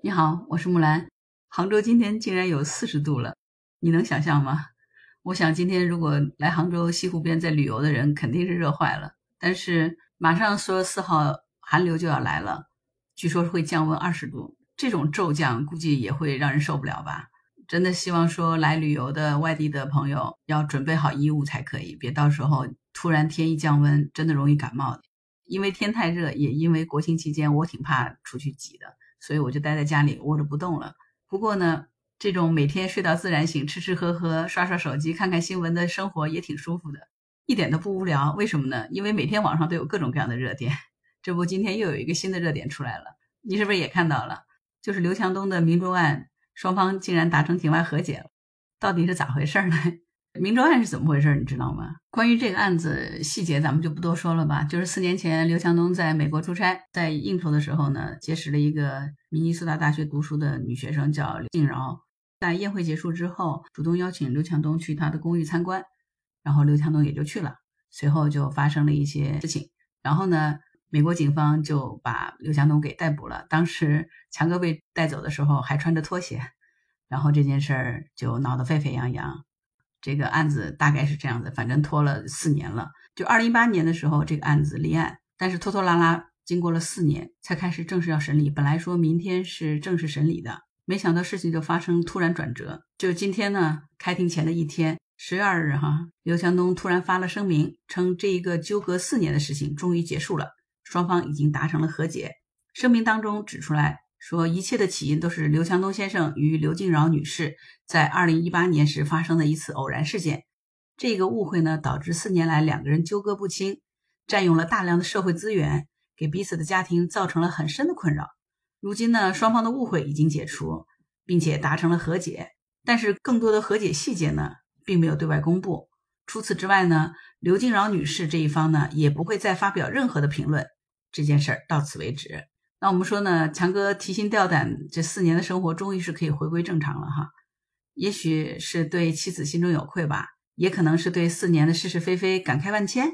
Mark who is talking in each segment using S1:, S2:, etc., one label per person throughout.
S1: 你好，我是木兰。杭州今天竟然有四十度了，你能想象吗？我想今天如果来杭州西湖边在旅游的人肯定是热坏了。但是马上说四号寒流就要来了，据说会降温二十度，这种骤降估计也会让人受不了吧？真的希望说来旅游的外地的朋友要准备好衣物才可以，别到时候突然天一降温，真的容易感冒的。因为天太热，也因为国庆期间我挺怕出去挤的。所以我就待在家里窝着不动了。不过呢，这种每天睡到自然醒、吃吃喝喝、刷刷手机、看看新闻的生活也挺舒服的，一点都不无聊。为什么呢？因为每天网上都有各种各样的热点。这不，今天又有一个新的热点出来了，你是不是也看到了？就是刘强东的明州案，双方竟然达成庭外和解了，到底是咋回事呢？明州案是怎么回事？你知道吗？关于这个案子细节，咱们就不多说了吧。就是四年前，刘强东在美国出差，在应酬的时候呢，结识了一个明尼苏达大学读书的女学生，叫刘静饶。在宴会结束之后，主动邀请刘强东去他的公寓参观，然后刘强东也就去了。随后就发生了一些事情，然后呢，美国警方就把刘强东给逮捕了。当时强哥被带走的时候还穿着拖鞋，然后这件事儿就闹得沸沸扬扬。这个案子大概是这样子，反正拖了四年了。就二零一八年的时候，这个案子立案，但是拖拖拉拉，经过了四年才开始正式要审理。本来说明天是正式审理的，没想到事情就发生突然转折。就今天呢，开庭前的一天，十月二日哈，刘强东突然发了声明，称这一个纠葛四年的事情终于结束了，双方已经达成了和解。声明当中指出来。说一切的起因都是刘强东先生与刘静饶女士在二零一八年时发生的一次偶然事件。这个误会呢，导致四年来两个人纠葛不清，占用了大量的社会资源，给彼此的家庭造成了很深的困扰。如今呢，双方的误会已经解除，并且达成了和解，但是更多的和解细节呢，并没有对外公布。除此之外呢，刘静饶女士这一方呢，也不会再发表任何的评论。这件事儿到此为止。那我们说呢，强哥提心吊胆，这四年的生活终于是可以回归正常了哈。也许是对妻子心中有愧吧，也可能是对四年的是是非非感慨万千。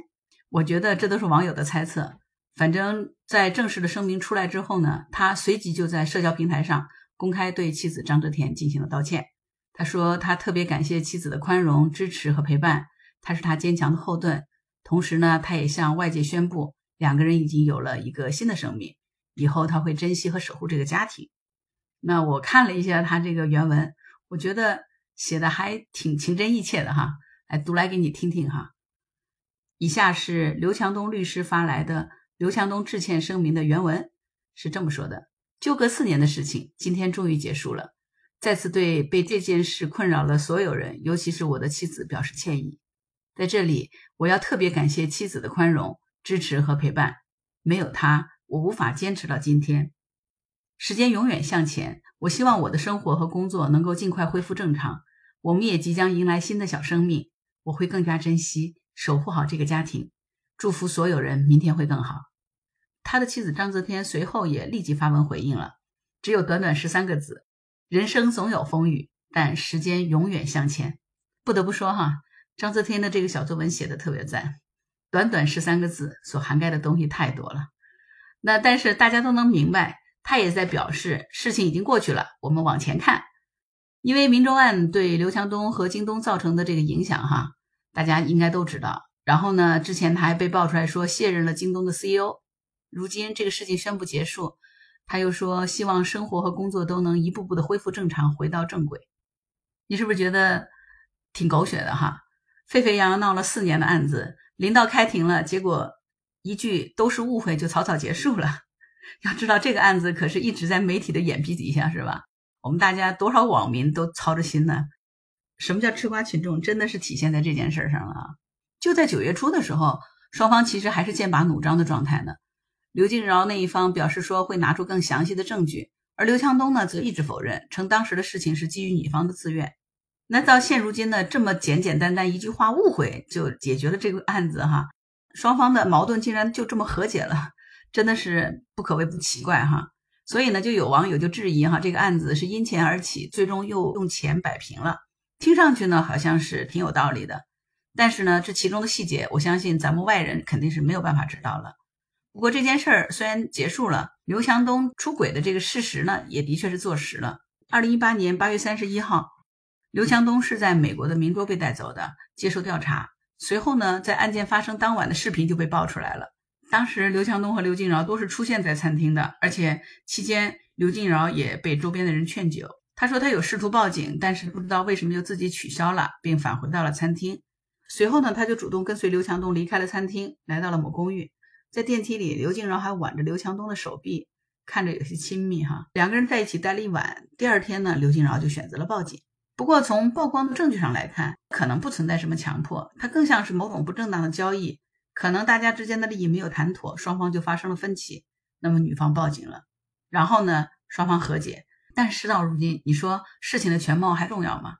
S1: 我觉得这都是网友的猜测。反正，在正式的声明出来之后呢，他随即就在社交平台上公开对妻子张泽田进行了道歉。他说他特别感谢妻子的宽容、支持和陪伴，他是他坚强的后盾。同时呢，他也向外界宣布，两个人已经有了一个新的生命。以后他会珍惜和守护这个家庭。那我看了一下他这个原文，我觉得写的还挺情真意切的哈。来读来给你听听哈。以下是刘强东律师发来的刘强东致歉声明的原文，是这么说的：纠葛四年的事情，今天终于结束了。再次对被这件事困扰的所有人，尤其是我的妻子表示歉意。在这里，我要特别感谢妻子的宽容、支持和陪伴。没有他。我无法坚持到今天，时间永远向前。我希望我的生活和工作能够尽快恢复正常。我们也即将迎来新的小生命，我会更加珍惜，守护好这个家庭。祝福所有人，明天会更好。他的妻子张泽天随后也立即发文回应了，只有短短十三个字：人生总有风雨，但时间永远向前。不得不说哈，张泽天的这个小作文写的特别赞，短短十三个字所涵盖的东西太多了。那但是大家都能明白，他也在表示事情已经过去了，我们往前看。因为明州案对刘强东和京东造成的这个影响，哈，大家应该都知道。然后呢，之前他还被爆出来说卸任了京东的 CEO。如今这个事情宣布结束，他又说希望生活和工作都能一步步的恢复正常，回到正轨。你是不是觉得挺狗血的哈？沸沸扬扬闹了四年的案子，临到开庭了，结果。一句都是误会就草草结束了。要知道这个案子可是一直在媒体的眼皮底下，是吧？我们大家多少网民都操着心呢。什么叫吃瓜群众？真的是体现在这件事上了啊！就在九月初的时候，双方其实还是剑拔弩张的状态呢。刘静饶那一方表示说会拿出更详细的证据，而刘强东呢则一直否认，称当时的事情是基于女方的自愿。那到现如今呢，这么简简单单一句话误会就解决了这个案子哈。双方的矛盾竟然就这么和解了，真的是不可谓不奇怪哈。所以呢，就有网友就质疑哈，这个案子是因钱而起，最终又用钱摆平了。听上去呢，好像是挺有道理的。但是呢，这其中的细节，我相信咱们外人肯定是没有办法知道了。不过这件事儿虽然结束了，刘强东出轨的这个事实呢，也的确是坐实了。二零一八年八月三十一号，刘强东是在美国的明州被带走的，接受调查。随后呢，在案件发生当晚的视频就被爆出来了。当时刘强东和刘静饶都是出现在餐厅的，而且期间刘静饶也被周边的人劝酒。他说他有试图报警，但是不知道为什么又自己取消了，并返回到了餐厅。随后呢，他就主动跟随刘强东离开了餐厅，来到了某公寓。在电梯里，刘静饶还挽着刘强东的手臂，看着有些亲密哈。两个人在一起待了一晚。第二天呢，刘静饶就选择了报警。不过从曝光的证据上来看，可能不存在什么强迫，它更像是某种不正当的交易。可能大家之间的利益没有谈妥，双方就发生了分歧。那么女方报警了，然后呢，双方和解。但事到如今，你说事情的全貌还重要吗？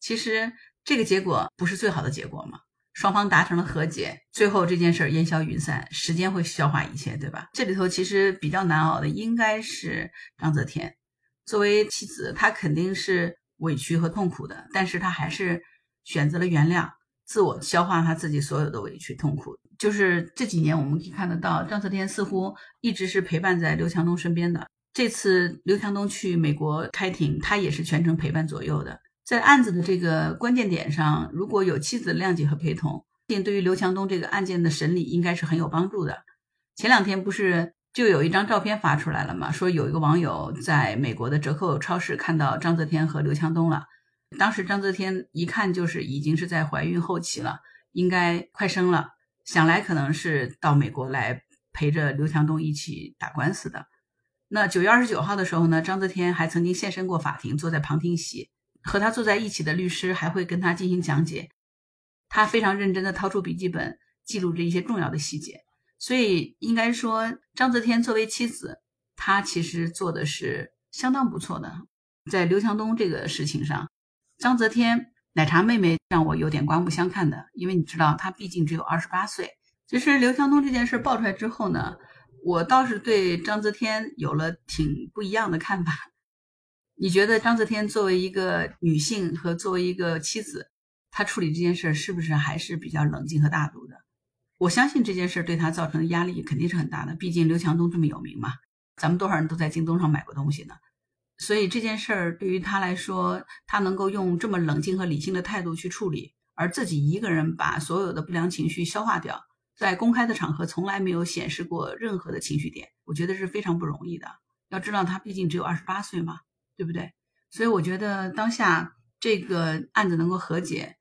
S1: 其实这个结果不是最好的结果吗？双方达成了和解，最后这件事儿烟消云散，时间会消化一切，对吧？这里头其实比较难熬的应该是章泽天，作为妻子，她肯定是委屈和痛苦的，但是他还是选择了原谅，自我消化他自己所有的委屈痛苦。就是这几年我们可以看得到，章泽天似乎一直是陪伴在刘强东身边的。这次刘强东去美国开庭，他也是全程陪伴左右的。在案子的这个关键点上，如果有妻子的谅解和陪同，对于刘强东这个案件的审理应该是很有帮助的。前两天不是就有一张照片发出来了嘛？说有一个网友在美国的折扣超市看到章泽天和刘强东了。当时章泽天一看就是已经是在怀孕后期了，应该快生了，想来可能是到美国来陪着刘强东一起打官司的。那九月二十九号的时候呢，章泽天还曾经现身过法庭，坐在旁听席。和他坐在一起的律师还会跟他进行讲解，他非常认真地掏出笔记本记录着一些重要的细节，所以应该说章泽天作为妻子，他其实做的是相当不错的。在刘强东这个事情上，章泽天奶茶妹妹让我有点刮目相看的，因为你知道她毕竟只有二十八岁。其实刘强东这件事爆出来之后呢，我倒是对章泽天有了挺不一样的看法。你觉得章泽天作为一个女性和作为一个妻子，她处理这件事是不是还是比较冷静和大度的？我相信这件事对他造成的压力肯定是很大的，毕竟刘强东这么有名嘛，咱们多少人都在京东上买过东西呢。所以这件事儿对于他来说，他能够用这么冷静和理性的态度去处理，而自己一个人把所有的不良情绪消化掉，在公开的场合从来没有显示过任何的情绪点，我觉得是非常不容易的。要知道他毕竟只有二十八岁嘛。对不对？所以我觉得当下这个案子能够和解，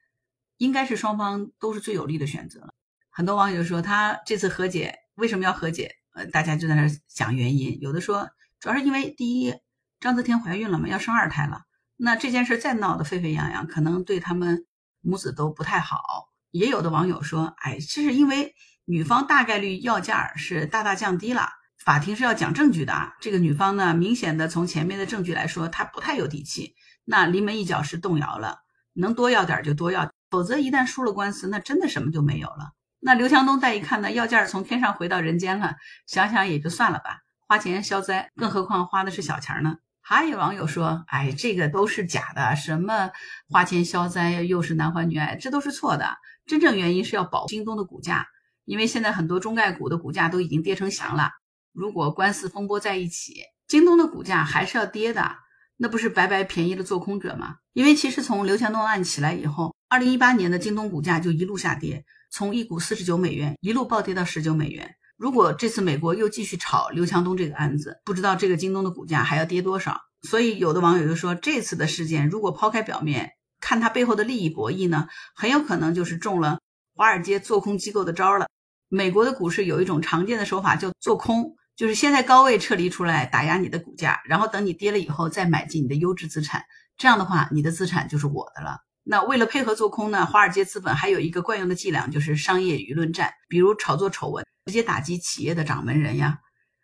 S1: 应该是双方都是最有利的选择。很多网友说他这次和解为什么要和解？呃，大家就在那讲原因。有的说主要是因为第一，章泽天怀孕了嘛，要生二胎了。那这件事再闹得沸沸扬扬，可能对他们母子都不太好。也有的网友说，哎，这是因为女方大概率要价是大大降低了。法庭是要讲证据的啊，这个女方呢，明显的从前面的证据来说，她不太有底气。那临门一脚是动摇了，能多要点就多要，否则一旦输了官司，那真的什么就没有了。那刘强东再一看呢，要价从天上回到人间了，想想也就算了吧，花钱消灾，更何况花的是小钱呢？还有网友说，哎，这个都是假的，什么花钱消灾又是男欢女爱，这都是错的。真正原因是要保京东的股价，因为现在很多中概股的股价都已经跌成翔了。如果官司风波在一起，京东的股价还是要跌的，那不是白白便宜了做空者吗？因为其实从刘强东案起来以后，二零一八年的京东股价就一路下跌，从一股四十九美元一路暴跌到十九美元。如果这次美国又继续炒刘强东这个案子，不知道这个京东的股价还要跌多少。所以有的网友就说，这次的事件如果抛开表面看，它背后的利益博弈呢，很有可能就是中了华尔街做空机构的招了。美国的股市有一种常见的手法叫做空。就是先在高位撤离出来打压你的股价，然后等你跌了以后再买进你的优质资产，这样的话你的资产就是我的了。那为了配合做空呢，华尔街资本还有一个惯用的伎俩，就是商业舆论战，比如炒作丑闻，直接打击企业的掌门人呀。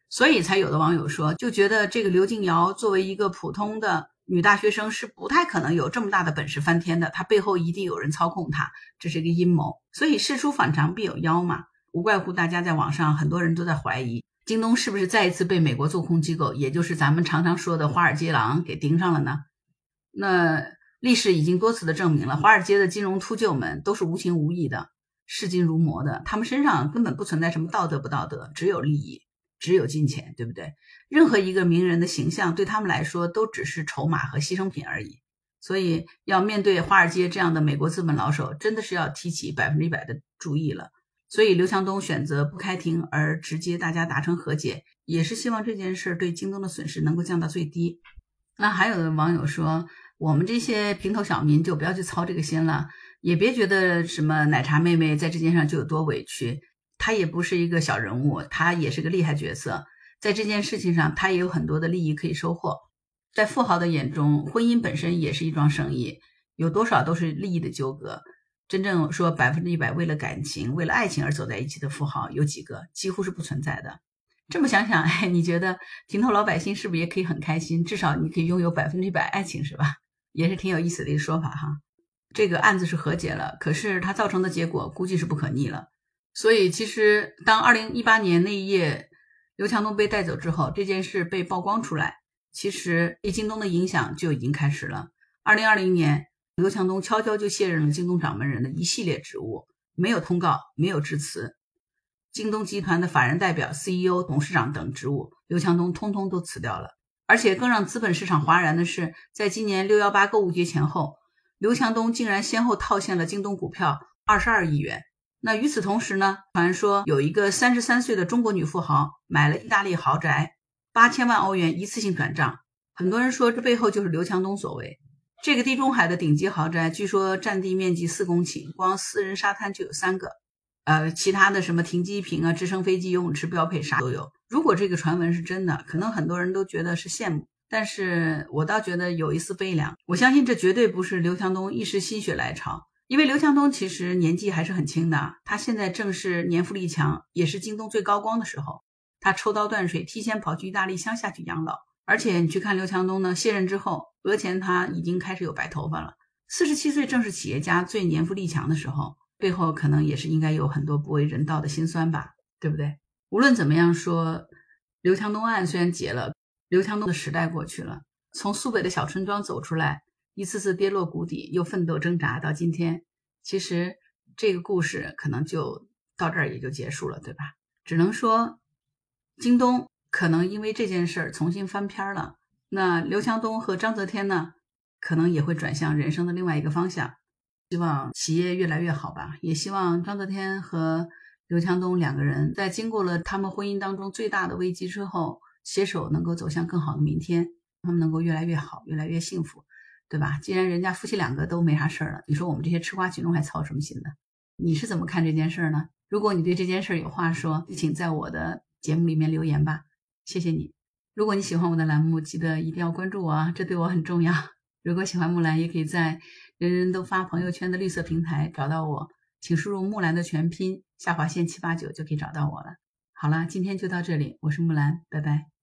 S1: 所以才有的网友说，就觉得这个刘静瑶作为一个普通的女大学生是不太可能有这么大的本事翻天的，她背后一定有人操控她，这是一个阴谋。所以事出反常必有妖嘛，无怪乎大家在网上很多人都在怀疑。京东是不是再一次被美国做空机构，也就是咱们常常说的华尔街狼给盯上了呢？那历史已经多次的证明了，华尔街的金融秃鹫们都是无情无义的。视金如魔的，他们身上根本不存在什么道德不道德，只有利益，只有金钱，对不对？任何一个名人的形象对他们来说都只是筹码和牺牲品而已。所以，要面对华尔街这样的美国资本老手，真的是要提起百分之一百的注意了。所以，刘强东选择不开庭，而直接大家达成和解，也是希望这件事对京东的损失能够降到最低。那还有的网友说，我们这些平头小民就不要去操这个心了，也别觉得什么奶茶妹妹在这件事上就有多委屈，她也不是一个小人物，她也是个厉害角色，在这件事情上，她也有很多的利益可以收获。在富豪的眼中，婚姻本身也是一桩生意，有多少都是利益的纠葛。真正说百分之一百为了感情、为了爱情而走在一起的富豪有几个？几乎是不存在的。这么想想，哎，你觉得平头老百姓是不是也可以很开心？至少你可以拥有百分之一百爱情，是吧？也是挺有意思的一个说法哈。这个案子是和解了，可是它造成的结果估计是不可逆了。所以，其实当二零一八年那一夜刘强东被带走之后，这件事被曝光出来。其实对京东的影响就已经开始了。二零二零年，刘强东悄悄就卸任了京东掌门人的一系列职务，没有通告，没有致辞。京东集团的法人代表、CEO、董事长等职务，刘强东通通都辞掉了。而且更让资本市场哗然的是，在今年六幺八购物节前后，刘强东竟然先后套现了京东股票二十二亿元。那与此同时呢，传说有一个三十三岁的中国女富豪买了意大利豪宅。八千万欧元一次性转账，很多人说这背后就是刘强东所为。这个地中海的顶级豪宅，据说占地面积四公顷，光私人沙滩就有三个，呃，其他的什么停机坪啊、直升飞机、游泳池标配啥都有。如果这个传闻是真的，可能很多人都觉得是羡慕，但是我倒觉得有一丝悲凉。我相信这绝对不是刘强东一时心血来潮，因为刘强东其实年纪还是很轻的，他现在正是年富力强，也是京东最高光的时候。他抽刀断水，提前跑去意大利乡下去养老。而且你去看刘强东呢，卸任之后，额前他已经开始有白头发了。四十七岁正是企业家最年富力强的时候，背后可能也是应该有很多不为人道的辛酸吧，对不对？无论怎么样说，刘强东案虽然结了，刘强东的时代过去了，从苏北的小村庄走出来，一次次跌落谷底，又奋斗挣扎到今天，其实这个故事可能就到这儿也就结束了，对吧？只能说。京东可能因为这件事儿重新翻篇了，那刘强东和章泽天呢，可能也会转向人生的另外一个方向。希望企业越来越好吧，也希望章泽天和刘强东两个人在经过了他们婚姻当中最大的危机之后，携手能够走向更好的明天，他们能够越来越好，越来越幸福，对吧？既然人家夫妻两个都没啥事儿了，你说我们这些吃瓜群众还操什么心呢？你是怎么看这件事儿呢？如果你对这件事儿有话说，请在我的。节目里面留言吧，谢谢你。如果你喜欢我的栏目，记得一定要关注我啊，这对我很重要。如果喜欢木兰，也可以在人人都发朋友圈的绿色平台找到我，请输入木兰的全拼下划线七八九就可以找到我了。好了，今天就到这里，我是木兰，拜拜。